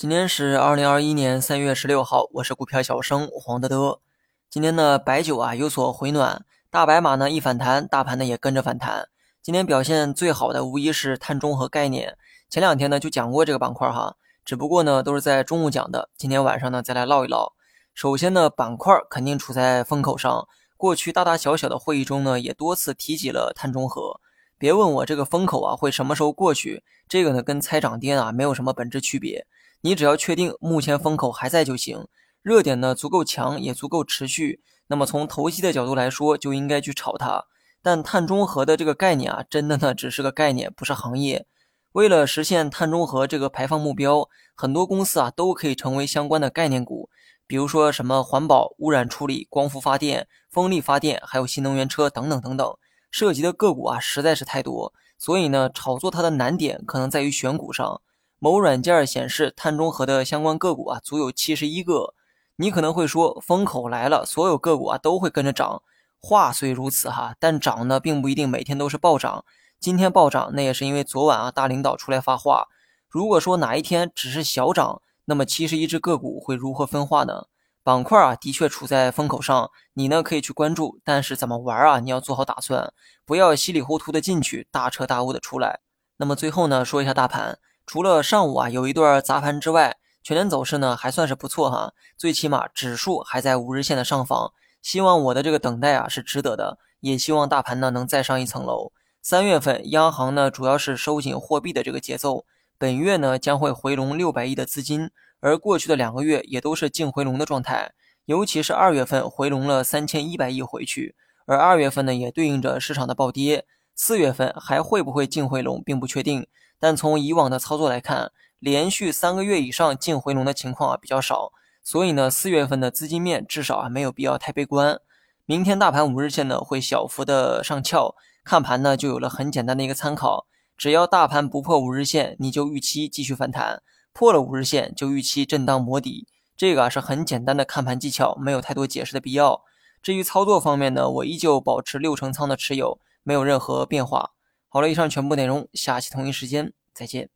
今天是二零二一年三月十六号，我是股票小生黄德德。今天呢，白酒啊有所回暖，大白马呢一反弹，大盘呢也跟着反弹。今天表现最好的无疑是碳中和概念。前两天呢就讲过这个板块哈，只不过呢都是在中午讲的。今天晚上呢再来唠一唠。首先呢，板块肯定处在风口上，过去大大小小的会议中呢也多次提及了碳中和。别问我这个风口啊会什么时候过去，这个呢跟猜涨跌啊没有什么本质区别。你只要确定目前风口还在就行，热点呢足够强也足够持续，那么从投机的角度来说就应该去炒它。但碳中和的这个概念啊，真的呢只是个概念，不是行业。为了实现碳中和这个排放目标，很多公司啊都可以成为相关的概念股，比如说什么环保、污染处理、光伏发电、风力发电，还有新能源车等等等等，涉及的个股啊实在是太多，所以呢炒作它的难点可能在于选股上。某软件显示，碳中和的相关个股啊，足有七十一个。你可能会说，风口来了，所有个股啊都会跟着涨。话虽如此哈，但涨呢，并不一定每天都是暴涨。今天暴涨，那也是因为昨晚啊，大领导出来发话。如果说哪一天只是小涨，那么七十一只个股会如何分化呢？板块啊，的确处在风口上，你呢可以去关注，但是怎么玩啊，你要做好打算，不要稀里糊涂的进去，大彻大悟的出来。那么最后呢，说一下大盘。除了上午啊有一段砸盘之外，全天走势呢还算是不错哈，最起码指数还在五日线的上方。希望我的这个等待啊是值得的，也希望大盘呢能再上一层楼。三月份央行呢主要是收紧货币的这个节奏，本月呢将会回笼六百亿的资金，而过去的两个月也都是净回笼的状态，尤其是二月份回笼了三千一百亿回去，而二月份呢也对应着市场的暴跌，四月份还会不会净回笼并不确定。但从以往的操作来看，连续三个月以上净回笼的情况啊比较少，所以呢，四月份的资金面至少啊没有必要太悲观。明天大盘五日线呢会小幅的上翘，看盘呢就有了很简单的一个参考，只要大盘不破五日线，你就预期继续反弹；破了五日线就预期震荡磨底。这个啊是很简单的看盘技巧，没有太多解释的必要。至于操作方面呢，我依旧保持六成仓的持有，没有任何变化。好了，以上全部内容，下期同一时间再见。